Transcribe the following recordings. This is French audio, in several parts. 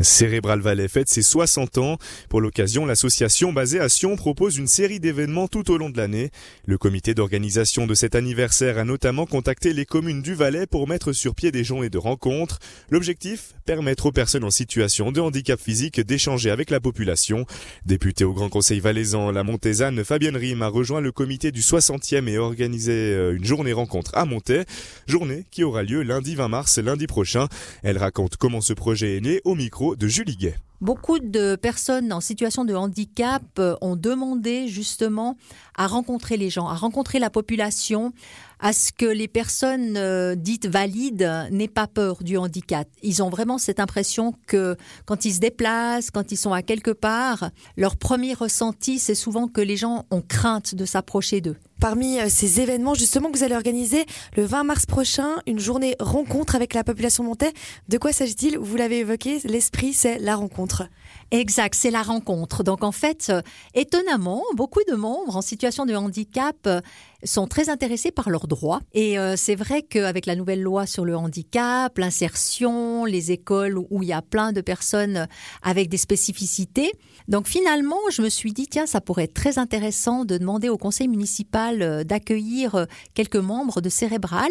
Cérébral Valais fête ses 60 ans. Pour l'occasion, l'association basée à Sion propose une série d'événements tout au long de l'année. Le comité d'organisation de cet anniversaire a notamment contacté les communes du Valais pour mettre sur pied des journées de rencontres. L'objectif Permettre aux personnes en situation de handicap physique d'échanger avec la population. Députée au Grand Conseil valaisan, la Montésane Fabienne Rime a rejoint le comité du 60e et organisé euh, une journée rencontre à Montais. Journée qui aura lieu lundi 20 mars, lundi prochain. Elle raconte comment ce projet est né au micro de Julie Gay. Beaucoup de personnes en situation de handicap euh, ont demandé justement à rencontrer les gens, à rencontrer la population, à ce que les personnes euh, dites valides n'aient pas peur du handicap. Ils ont vraiment cette impression que quand ils se déplacent, quand ils sont à quelque part, leur premier ressenti, c'est souvent que les gens ont crainte de s'approcher d'eux. Parmi euh, ces événements, justement, que vous allez organiser le 20 mars prochain, une journée rencontre avec la population montaise. De quoi s'agit-il? Vous l'avez évoqué, l'esprit, c'est la rencontre rencontre. Exact, c'est la rencontre. Donc en fait, euh, étonnamment, beaucoup de membres en situation de handicap euh, sont très intéressés par leurs droits. Et c'est vrai qu'avec la nouvelle loi sur le handicap, l'insertion, les écoles où il y a plein de personnes avec des spécificités, donc finalement, je me suis dit, tiens, ça pourrait être très intéressant de demander au conseil municipal euh, d'accueillir euh, quelques membres de Cérébral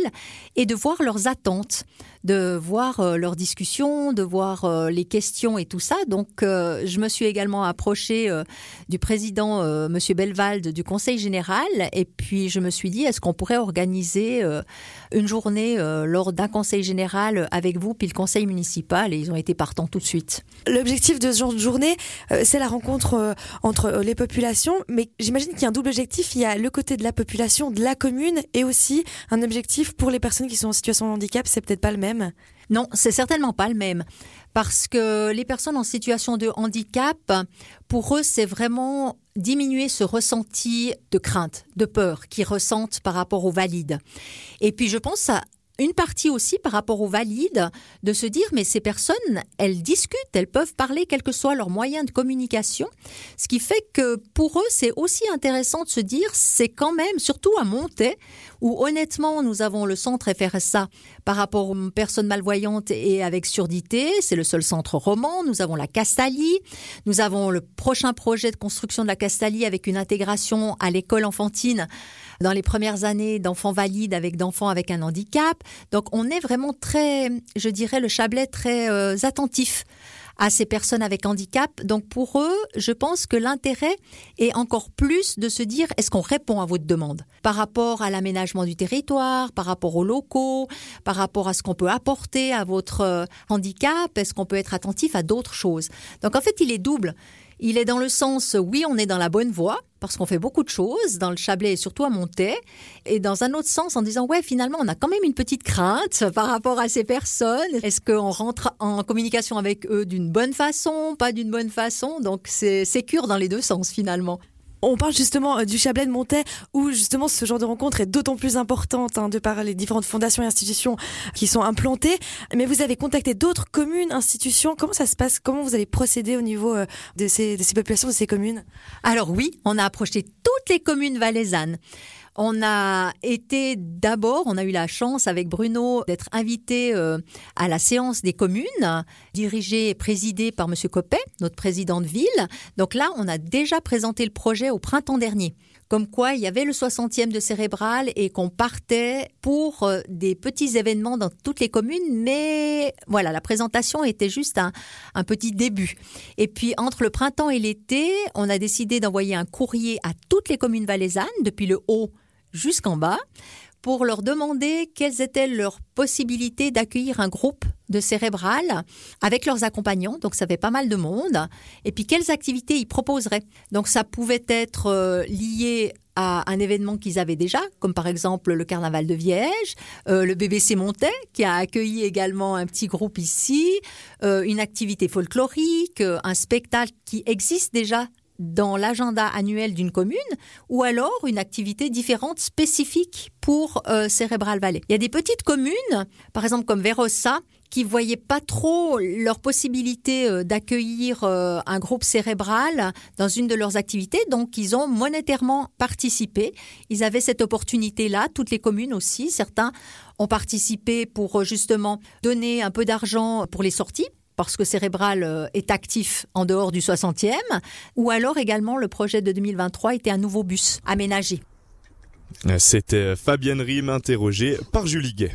et de voir leurs attentes, de voir euh, leurs discussions, de voir les questions et tout ça. Donc je me suis également approchée du président, Monsieur Belvalde, du conseil général, et puis je me suis dit, est-ce qu'on pourrait organiser une journée lors d'un conseil général avec vous, puis le conseil municipal, et ils ont été partants tout de suite. L'objectif de ce genre de journée, c'est la rencontre euh, entre euh, les populations, mais j'imagine qu'il y a un double objectif. Il y a le côté de la population, de la commune, et aussi un objectif pour les personnes qui sont en situation de handicap. C'est peut-être pas le même. Non, c'est certainement pas le même. Parce que les personnes en situation de handicap, pour eux, c'est vraiment diminuer ce ressenti de crainte, de peur qu'ils ressentent par rapport aux valides. Et puis, je pense à une partie aussi par rapport aux valides, de se dire mais ces personnes, elles discutent, elles peuvent parler, quel que soit leur moyen de communication. Ce qui fait que pour eux, c'est aussi intéressant de se dire, c'est quand même, surtout à Montaix, où honnêtement, nous avons le centre FRSA par rapport aux personnes malvoyantes et avec surdité. C'est le seul centre roman. Nous avons la Castalie. Nous avons le prochain projet de construction de la Castalie avec une intégration à l'école enfantine dans les premières années d'enfants valides avec d'enfants avec un handicap. Donc on est vraiment très, je dirais, le Chablais très euh, attentif à ces personnes avec handicap. Donc pour eux, je pense que l'intérêt est encore plus de se dire est-ce qu'on répond à votre demande? Par rapport à l'aménagement du territoire, par rapport aux locaux, par rapport à ce qu'on peut apporter à votre euh, handicap, est-ce qu'on peut être attentif à d'autres choses? Donc en fait, il est double. Il est dans le sens, oui, on est dans la bonne voie, parce qu'on fait beaucoup de choses dans le Chablais et surtout à Montaix, et dans un autre sens en disant, ouais, finalement, on a quand même une petite crainte par rapport à ces personnes. Est-ce qu'on rentre en communication avec eux d'une bonne façon, pas d'une bonne façon? Donc, c'est sécure dans les deux sens, finalement. On parle justement euh, du Chablais de Montaix, où justement ce genre de rencontre est d'autant plus importante hein, de par les différentes fondations et institutions qui sont implantées. Mais vous avez contacté d'autres communes, institutions. Comment ça se passe? Comment vous allez procéder au niveau euh, de ces, de ces populations, de ces communes? Alors oui, on a approché toutes les communes valaisannes. On a été d'abord, on a eu la chance avec Bruno d'être invité euh, à la séance des communes, dirigée et présidée par Monsieur Copet, notre président de ville. Donc là, on a déjà présenté le projet au printemps dernier comme quoi il y avait le 60e de cérébral et qu'on partait pour euh, des petits événements dans toutes les communes, mais voilà, la présentation était juste un, un petit début. Et puis entre le printemps et l'été, on a décidé d'envoyer un courrier à toutes les communes valaisannes, depuis le haut jusqu'en bas pour leur demander quelles étaient leurs possibilités d'accueillir un groupe de cérébral avec leurs accompagnants, donc ça fait pas mal de monde, et puis quelles activités ils proposeraient. Donc ça pouvait être euh, lié à un événement qu'ils avaient déjà, comme par exemple le carnaval de Viège, euh, le BBC Montais, qui a accueilli également un petit groupe ici, euh, une activité folklorique, un spectacle qui existe déjà dans l'agenda annuel d'une commune ou alors une activité différente spécifique pour euh, Cérébral Valley. Il y a des petites communes, par exemple comme Verossa, qui voyaient pas trop leur possibilité euh, d'accueillir euh, un groupe cérébral dans une de leurs activités, donc ils ont monétairement participé. Ils avaient cette opportunité-là, toutes les communes aussi. Certains ont participé pour justement donner un peu d'argent pour les sorties parce que Cérébral est actif en dehors du 60e, ou alors également le projet de 2023 était un nouveau bus aménagé. C'était Fabienne Rime interrogée par Julie Gay.